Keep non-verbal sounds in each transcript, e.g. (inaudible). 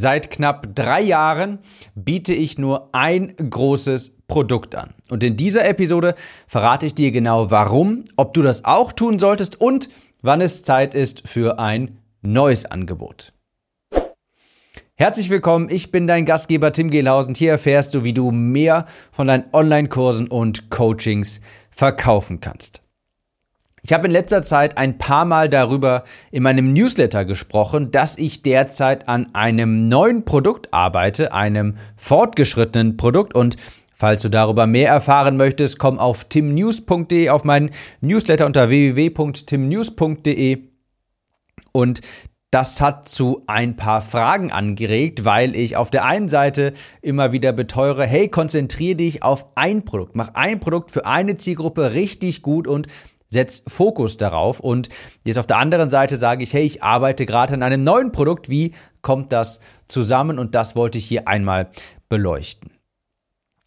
Seit knapp drei Jahren biete ich nur ein großes Produkt an. Und in dieser Episode verrate ich dir genau warum, ob du das auch tun solltest und wann es Zeit ist für ein neues Angebot. Herzlich willkommen, ich bin dein Gastgeber Tim Gehlhausen. Hier erfährst du, wie du mehr von deinen Online-Kursen und Coachings verkaufen kannst. Ich habe in letzter Zeit ein paar Mal darüber in meinem Newsletter gesprochen, dass ich derzeit an einem neuen Produkt arbeite, einem fortgeschrittenen Produkt. Und Falls du darüber mehr erfahren möchtest, komm auf timnews.de auf meinen Newsletter unter www.timnews.de und das hat zu ein paar Fragen angeregt, weil ich auf der einen Seite immer wieder beteure, hey, konzentriere dich auf ein Produkt, mach ein Produkt für eine Zielgruppe richtig gut und setz Fokus darauf. Und jetzt auf der anderen Seite sage ich, hey, ich arbeite gerade an einem neuen Produkt. Wie kommt das zusammen? Und das wollte ich hier einmal beleuchten.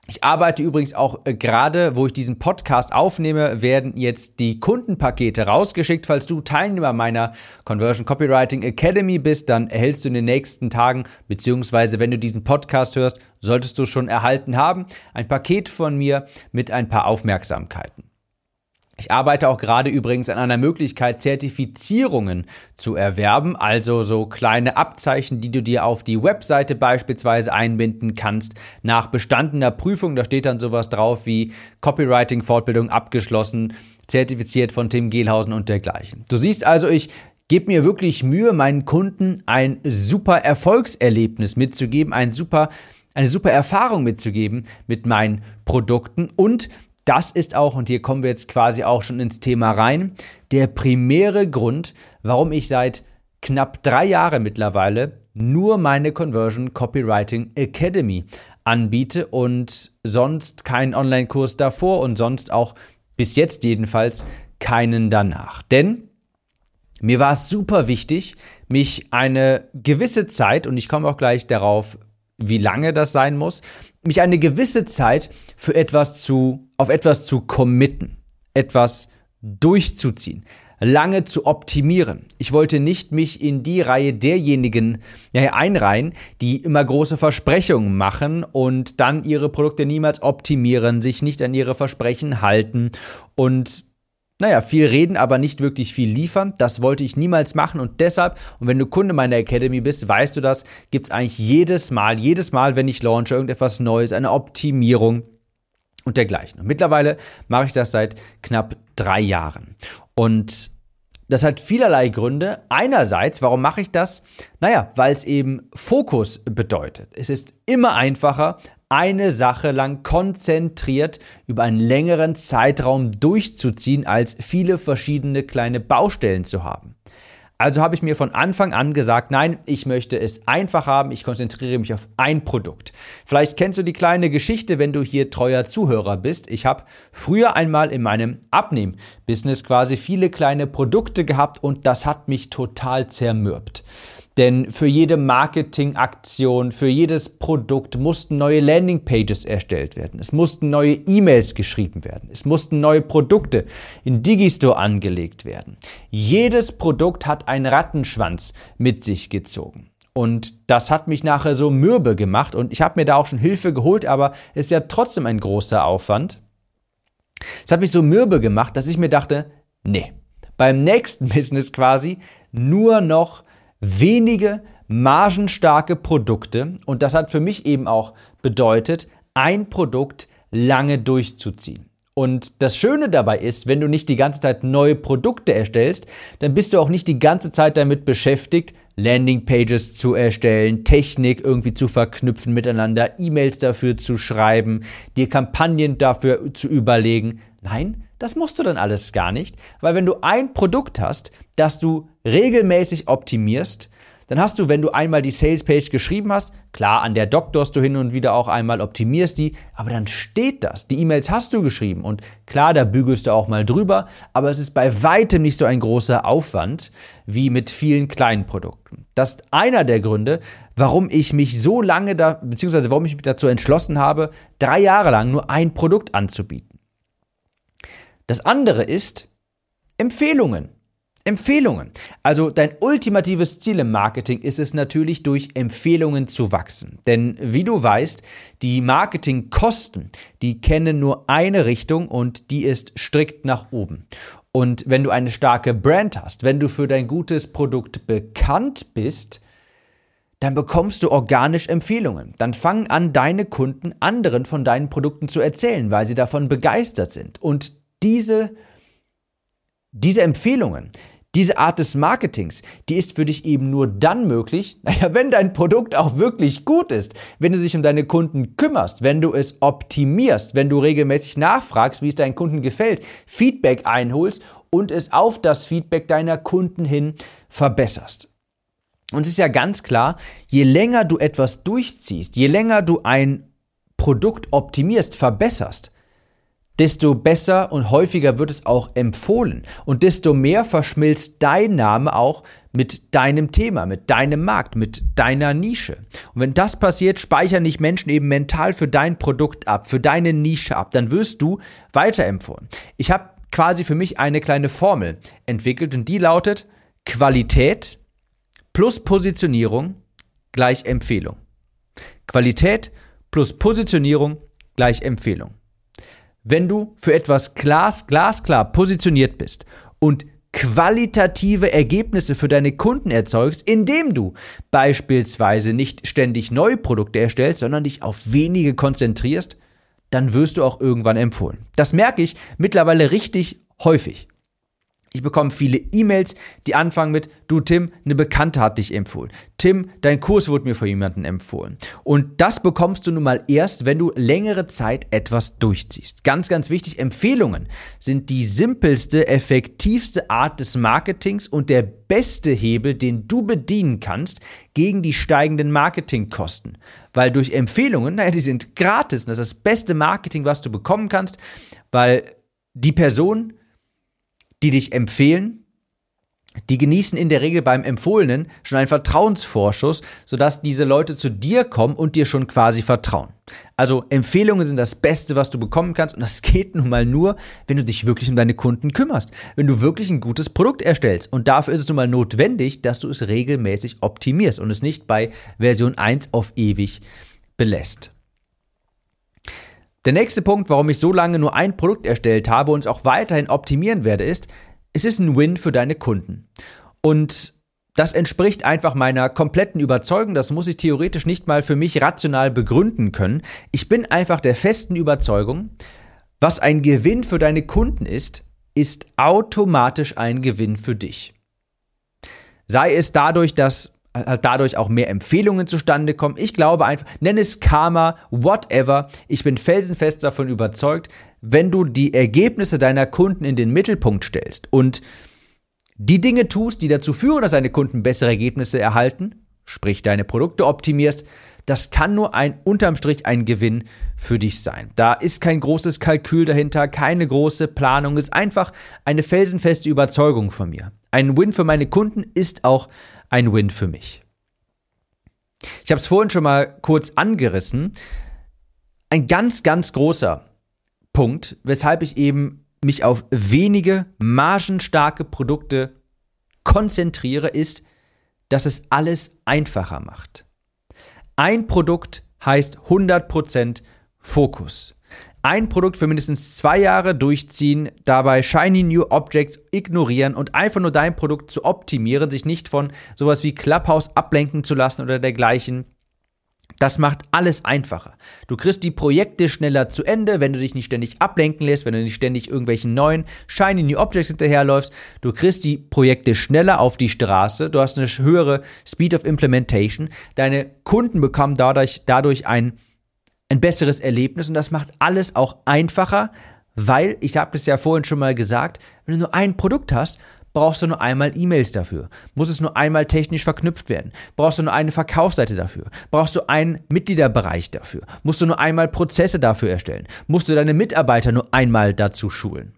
Ich arbeite übrigens auch äh, gerade, wo ich diesen Podcast aufnehme, werden jetzt die Kundenpakete rausgeschickt. Falls du Teilnehmer meiner Conversion Copywriting Academy bist, dann erhältst du in den nächsten Tagen, beziehungsweise wenn du diesen Podcast hörst, solltest du schon erhalten haben, ein Paket von mir mit ein paar Aufmerksamkeiten. Ich arbeite auch gerade übrigens an einer Möglichkeit, Zertifizierungen zu erwerben, also so kleine Abzeichen, die du dir auf die Webseite beispielsweise einbinden kannst. Nach bestandener Prüfung, da steht dann sowas drauf wie Copywriting-Fortbildung abgeschlossen, zertifiziert von Tim Gehlhausen und dergleichen. Du siehst also, ich gebe mir wirklich Mühe, meinen Kunden ein super Erfolgserlebnis mitzugeben, ein super eine super Erfahrung mitzugeben mit meinen Produkten und das ist auch, und hier kommen wir jetzt quasi auch schon ins Thema rein, der primäre Grund, warum ich seit knapp drei Jahren mittlerweile nur meine Conversion Copywriting Academy anbiete und sonst keinen Online-Kurs davor und sonst auch bis jetzt jedenfalls keinen danach. Denn mir war es super wichtig, mich eine gewisse Zeit, und ich komme auch gleich darauf, wie lange das sein muss, mich eine gewisse Zeit für etwas zu, auf etwas zu committen, etwas durchzuziehen, lange zu optimieren. Ich wollte nicht mich in die Reihe derjenigen ja, einreihen, die immer große Versprechungen machen und dann ihre Produkte niemals optimieren, sich nicht an ihre Versprechen halten und naja, viel reden, aber nicht wirklich viel liefern. Das wollte ich niemals machen und deshalb, und wenn du Kunde meiner Academy bist, weißt du das, gibt es eigentlich jedes Mal, jedes Mal, wenn ich launche, irgendetwas Neues, eine Optimierung und dergleichen. Und mittlerweile mache ich das seit knapp drei Jahren. Und das hat vielerlei Gründe. Einerseits, warum mache ich das? Naja, weil es eben Fokus bedeutet. Es ist immer einfacher, eine Sache lang konzentriert über einen längeren Zeitraum durchzuziehen, als viele verschiedene kleine Baustellen zu haben. Also habe ich mir von Anfang an gesagt, nein, ich möchte es einfach haben, ich konzentriere mich auf ein Produkt. Vielleicht kennst du die kleine Geschichte, wenn du hier treuer Zuhörer bist. Ich habe früher einmal in meinem Abnehm-Business quasi viele kleine Produkte gehabt und das hat mich total zermürbt. Denn für jede Marketingaktion, für jedes Produkt mussten neue Landingpages erstellt werden. Es mussten neue E-Mails geschrieben werden. Es mussten neue Produkte in Digistore angelegt werden. Jedes Produkt hat einen Rattenschwanz mit sich gezogen. Und das hat mich nachher so mürbe gemacht und ich habe mir da auch schon Hilfe geholt, aber es ist ja trotzdem ein großer Aufwand. Es hat mich so mürbe gemacht, dass ich mir dachte, nee, beim nächsten (laughs) Business quasi nur noch wenige margenstarke Produkte und das hat für mich eben auch bedeutet, ein Produkt lange durchzuziehen. Und das Schöne dabei ist, wenn du nicht die ganze Zeit neue Produkte erstellst, dann bist du auch nicht die ganze Zeit damit beschäftigt, Landingpages zu erstellen, Technik irgendwie zu verknüpfen miteinander, E-Mails dafür zu schreiben, dir Kampagnen dafür zu überlegen. Nein, das musst du dann alles gar nicht, weil wenn du ein Produkt hast, das du regelmäßig optimierst, dann hast du, wenn du einmal die Salespage geschrieben hast, klar, an der doktorst du hin und wieder auch einmal, optimierst die, aber dann steht das. Die E-Mails hast du geschrieben und klar, da bügelst du auch mal drüber, aber es ist bei weitem nicht so ein großer Aufwand wie mit vielen kleinen Produkten. Das ist einer der Gründe, warum ich mich so lange da, beziehungsweise warum ich mich dazu entschlossen habe, drei Jahre lang nur ein Produkt anzubieten. Das andere ist Empfehlungen. Empfehlungen. Also dein ultimatives Ziel im Marketing ist es natürlich, durch Empfehlungen zu wachsen. Denn wie du weißt, die Marketingkosten, die kennen nur eine Richtung und die ist strikt nach oben. Und wenn du eine starke Brand hast, wenn du für dein gutes Produkt bekannt bist, dann bekommst du organisch Empfehlungen. Dann fangen an, deine Kunden anderen von deinen Produkten zu erzählen, weil sie davon begeistert sind. Und diese, diese Empfehlungen, diese Art des Marketings, die ist für dich eben nur dann möglich, (laughs) naja, wenn dein Produkt auch wirklich gut ist, wenn du dich um deine Kunden kümmerst, wenn du es optimierst, wenn du regelmäßig nachfragst, wie es deinen Kunden gefällt, Feedback einholst und es auf das Feedback deiner Kunden hin verbesserst. Und es ist ja ganz klar, je länger du etwas durchziehst, je länger du ein Produkt optimierst, verbesserst, desto besser und häufiger wird es auch empfohlen und desto mehr verschmilzt dein Name auch mit deinem Thema, mit deinem Markt, mit deiner Nische. Und wenn das passiert, speichern dich Menschen eben mental für dein Produkt ab, für deine Nische ab, dann wirst du weiterempfohlen. Ich habe quasi für mich eine kleine Formel entwickelt und die lautet Qualität plus Positionierung gleich Empfehlung. Qualität plus Positionierung gleich Empfehlung. Wenn du für etwas glas, glasklar positioniert bist und qualitative Ergebnisse für deine Kunden erzeugst, indem du beispielsweise nicht ständig neue Produkte erstellst, sondern dich auf wenige konzentrierst, dann wirst du auch irgendwann empfohlen. Das merke ich mittlerweile richtig häufig. Ich bekomme viele E-Mails, die anfangen mit, du Tim, eine Bekannte hat dich empfohlen. Tim, dein Kurs wurde mir von jemandem empfohlen. Und das bekommst du nun mal erst, wenn du längere Zeit etwas durchziehst. Ganz, ganz wichtig, Empfehlungen sind die simpelste, effektivste Art des Marketings und der beste Hebel, den du bedienen kannst gegen die steigenden Marketingkosten. Weil durch Empfehlungen, (laughs) naja, die sind gratis. Und das ist das beste Marketing, was du bekommen kannst, weil die Person, die dich empfehlen, die genießen in der Regel beim Empfohlenen schon einen Vertrauensvorschuss, sodass diese Leute zu dir kommen und dir schon quasi vertrauen. Also Empfehlungen sind das Beste, was du bekommen kannst und das (laughs) geht nun mal nur, wenn du dich wirklich um deine Kunden kümmerst, wenn du wirklich ein gutes Produkt erstellst. Und dafür ist es nun mal notwendig, dass du es regelmäßig optimierst und es nicht bei Version 1 auf ewig belässt. Der nächste Punkt, warum ich so lange nur ein Produkt erstellt habe und es auch weiterhin optimieren werde, ist, es ist ein Win für deine Kunden. Und das entspricht einfach meiner kompletten Überzeugung. Das muss ich theoretisch nicht mal für mich rational begründen können. Ich bin einfach der festen Überzeugung, was ein Gewinn für deine Kunden ist, ist automatisch ein Gewinn für dich. Sei es dadurch, dass dadurch auch mehr Empfehlungen zustande kommen. Ich glaube einfach, nenn es Karma, whatever. Ich bin felsenfest davon überzeugt, wenn du die Ergebnisse deiner Kunden in den Mittelpunkt stellst und die Dinge tust, die dazu führen, dass deine Kunden bessere Ergebnisse erhalten, sprich deine Produkte optimierst, das kann nur ein unterm Strich ein Gewinn für dich sein. Da ist kein großes Kalkül dahinter, keine große Planung, ist einfach eine felsenfeste Überzeugung von mir. Ein Win für meine Kunden ist auch ein Win für mich. Ich habe es vorhin schon mal kurz angerissen. Ein ganz, ganz großer Punkt, weshalb ich eben mich auf wenige margenstarke Produkte konzentriere, ist, dass es alles einfacher macht. Ein Produkt heißt 100% Fokus ein Produkt für mindestens zwei Jahre durchziehen, dabei Shiny New Objects ignorieren und einfach nur dein Produkt zu optimieren, sich nicht von sowas wie Clubhouse ablenken zu lassen oder dergleichen. Das macht alles einfacher. Du kriegst die Projekte schneller zu Ende, wenn du dich nicht ständig ablenken lässt, wenn du nicht ständig irgendwelchen neuen Shiny New Objects hinterherläufst. Du kriegst die Projekte schneller auf die Straße. Du hast eine höhere Speed of Implementation. Deine Kunden bekommen dadurch, dadurch ein ein besseres Erlebnis und das macht alles auch einfacher, weil, ich habe es ja vorhin schon mal gesagt, wenn du nur ein Produkt hast, brauchst du nur einmal E-Mails dafür, muss es nur einmal technisch verknüpft werden, brauchst du nur eine Verkaufsseite dafür, brauchst du einen Mitgliederbereich dafür, musst du nur einmal Prozesse dafür erstellen, musst du deine Mitarbeiter nur einmal dazu schulen.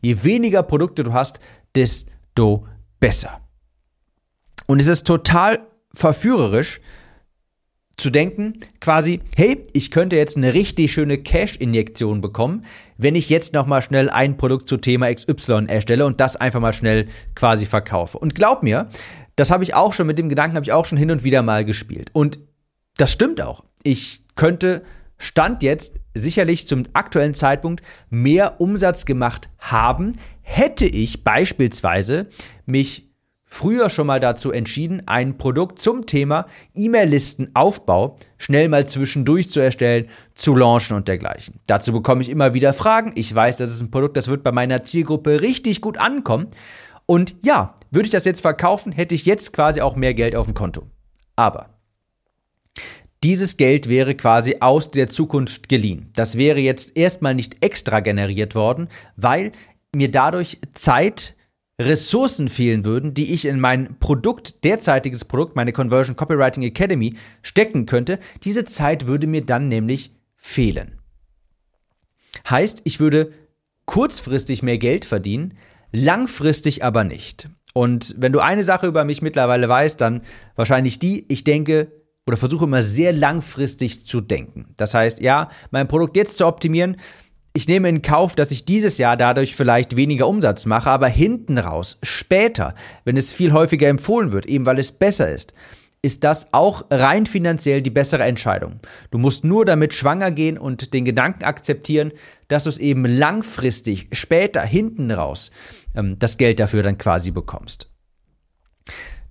Je weniger Produkte du hast, desto besser. Und es ist total verführerisch, zu denken, quasi, hey, ich könnte jetzt eine richtig schöne Cash-Injektion bekommen, wenn ich jetzt nochmal schnell ein Produkt zu Thema XY erstelle und das einfach mal schnell quasi verkaufe. Und glaub mir, das habe ich auch schon, mit dem Gedanken habe ich auch schon hin und wieder mal gespielt. Und das stimmt auch. Ich könnte Stand jetzt sicherlich zum aktuellen Zeitpunkt mehr Umsatz gemacht haben, hätte ich beispielsweise mich früher schon mal dazu entschieden, ein Produkt zum Thema E-Mail-Listenaufbau schnell mal zwischendurch zu erstellen, zu launchen und dergleichen. Dazu bekomme ich immer wieder Fragen. Ich weiß, das ist ein Produkt, das wird bei meiner Zielgruppe richtig gut ankommen. Und ja, würde ich das jetzt verkaufen, hätte ich jetzt quasi auch mehr Geld auf dem Konto. Aber dieses Geld wäre quasi aus der Zukunft geliehen. Das wäre jetzt erstmal nicht extra generiert worden, weil mir dadurch Zeit, Ressourcen fehlen würden, die ich in mein Produkt, derzeitiges Produkt, meine Conversion Copywriting Academy, stecken könnte. Diese Zeit würde mir dann nämlich fehlen. Heißt, ich würde kurzfristig mehr Geld verdienen, langfristig aber nicht. Und wenn du eine Sache über mich mittlerweile weißt, dann wahrscheinlich die, ich denke oder versuche immer sehr langfristig zu denken. Das heißt, ja, mein Produkt jetzt zu optimieren, ich nehme in Kauf, dass ich dieses Jahr dadurch vielleicht weniger Umsatz mache, aber hinten raus, später, wenn es viel häufiger empfohlen wird, eben weil es besser ist, ist das auch rein finanziell die bessere Entscheidung. Du musst nur damit schwanger gehen und den Gedanken akzeptieren, dass du es eben langfristig, später, hinten raus, ähm, das Geld dafür dann quasi bekommst.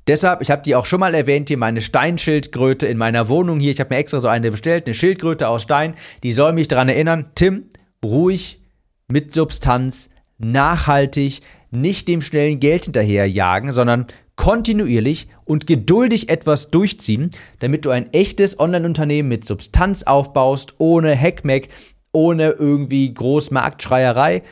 Deshalb, ich habe die auch schon mal erwähnt, hier meine Steinschildkröte in meiner Wohnung hier. Ich habe mir extra so eine bestellt, eine Schildkröte aus Stein. Die soll mich daran erinnern, Tim, ruhig, mit Substanz, nachhaltig, nicht dem schnellen Geld hinterherjagen, sondern kontinuierlich und geduldig etwas durchziehen, damit du ein echtes Online-Unternehmen mit Substanz aufbaust, ohne Hackmack, ohne irgendwie Großmarktschreierei,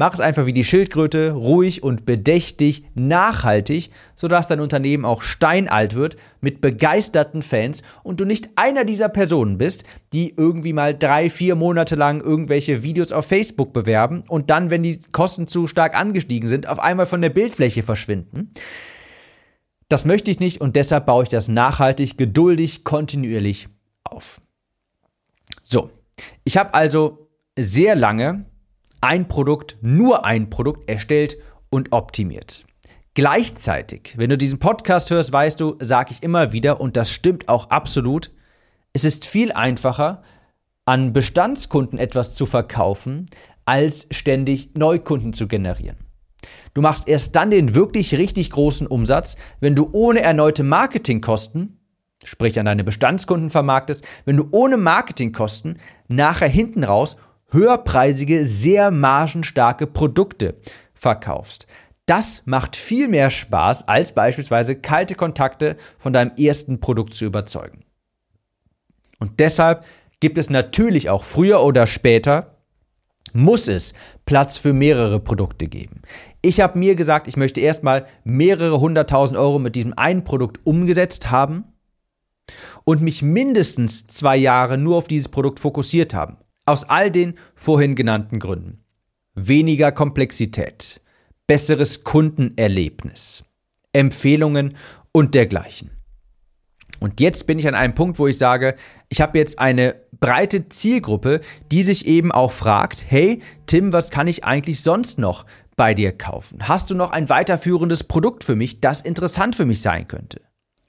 Mach es einfach wie die Schildkröte, ruhig und bedächtig, nachhaltig, sodass dein Unternehmen auch steinalt wird mit begeisterten Fans und du nicht einer dieser Personen bist, die irgendwie mal drei, vier Monate lang irgendwelche Videos auf Facebook bewerben und dann, wenn die Kosten zu stark angestiegen sind, auf einmal von der Bildfläche verschwinden. Das möchte ich nicht und deshalb baue ich das nachhaltig, geduldig, kontinuierlich auf. So, ich habe also sehr lange ein Produkt, nur ein Produkt erstellt und optimiert. Gleichzeitig, wenn du diesen Podcast hörst, weißt du, sage ich immer wieder, und das stimmt auch absolut, es ist viel einfacher, an Bestandskunden etwas zu verkaufen, als ständig Neukunden zu generieren. Du machst erst dann den wirklich richtig großen Umsatz, wenn du ohne erneute Marketingkosten, sprich an deine Bestandskunden vermarktest, wenn du ohne Marketingkosten nachher hinten raus höherpreisige, sehr margenstarke Produkte verkaufst. Das macht viel mehr Spaß, als beispielsweise kalte Kontakte von deinem ersten Produkt zu überzeugen. Und deshalb gibt es natürlich auch früher oder später, muss es Platz für mehrere Produkte geben. Ich habe mir gesagt, ich möchte erstmal mehrere hunderttausend Euro mit diesem einen Produkt umgesetzt haben und mich mindestens zwei Jahre nur auf dieses Produkt fokussiert haben. Aus all den vorhin genannten Gründen. Weniger Komplexität, besseres Kundenerlebnis, Empfehlungen und dergleichen. Und jetzt bin ich an einem Punkt, wo ich sage, ich habe jetzt eine breite Zielgruppe, die sich eben auch fragt, hey Tim, was kann ich eigentlich sonst noch bei dir kaufen? Hast du noch ein weiterführendes Produkt für mich, das interessant für mich sein könnte?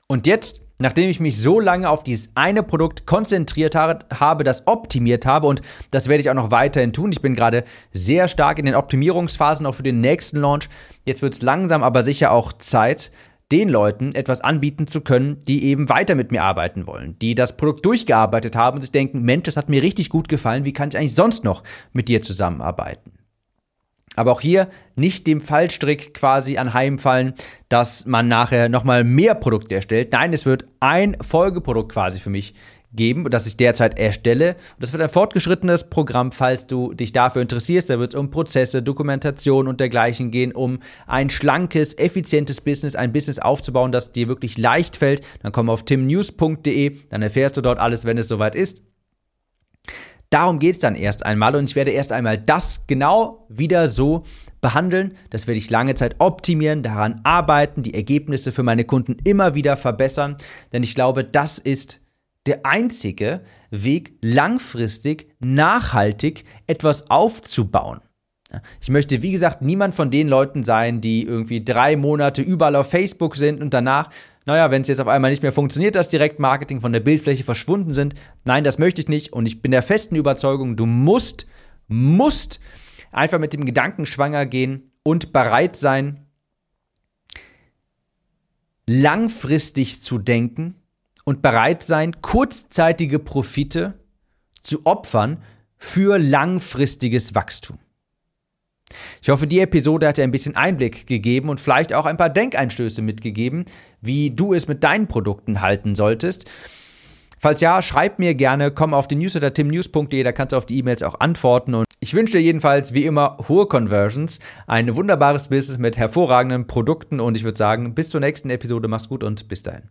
Und jetzt nachdem ich mich so lange auf dieses eine Produkt konzentriert habe, das optimiert habe und das werde ich auch noch weiterhin tun. Ich bin gerade sehr stark in den Optimierungsphasen auch für den nächsten Launch. Jetzt wird es langsam aber sicher auch Zeit, den Leuten etwas anbieten zu können, die eben weiter mit mir arbeiten wollen, die das Produkt durchgearbeitet haben und sich denken, Mensch, das hat mir richtig gut gefallen, wie kann ich eigentlich sonst noch mit dir zusammenarbeiten? Aber auch hier nicht dem Fallstrick quasi anheimfallen, dass man nachher nochmal mehr Produkte erstellt. Nein, es wird ein Folgeprodukt quasi für mich geben, das ich derzeit erstelle. Und das wird ein fortgeschrittenes Programm, falls du dich dafür interessierst. Da wird es um Prozesse, Dokumentation und dergleichen gehen, um ein schlankes, effizientes Business, ein Business aufzubauen, das dir wirklich leicht fällt. Dann komm auf timnews.de, dann erfährst du dort alles, wenn es soweit ist. Darum geht es dann erst einmal und ich werde erst einmal das genau wieder so behandeln. Das werde ich lange Zeit optimieren, daran arbeiten, die Ergebnisse für meine Kunden immer wieder verbessern, denn ich glaube, das ist der einzige Weg, langfristig, nachhaltig etwas aufzubauen. Ich möchte, wie gesagt, niemand von den Leuten sein, die irgendwie drei Monate überall auf Facebook sind und danach, naja, wenn es jetzt auf einmal nicht mehr funktioniert, das Direktmarketing von der Bildfläche verschwunden sind. Nein, das möchte ich nicht. Und ich bin der festen Überzeugung, du musst, musst einfach mit dem Gedanken schwanger gehen und bereit sein, langfristig zu denken und bereit sein, kurzzeitige Profite zu opfern für langfristiges Wachstum. Ich hoffe, die Episode hat dir ein bisschen Einblick gegeben und vielleicht auch ein paar Denkeinstöße mitgegeben, wie du es mit deinen Produkten halten solltest. Falls ja, schreib mir gerne, komm auf den Newsletter timnews.de, da kannst du auf die E-Mails auch antworten. Und ich wünsche dir jedenfalls wie immer hohe Conversions, ein wunderbares Business mit hervorragenden Produkten und ich würde sagen, bis zur nächsten Episode, mach's gut und bis dahin.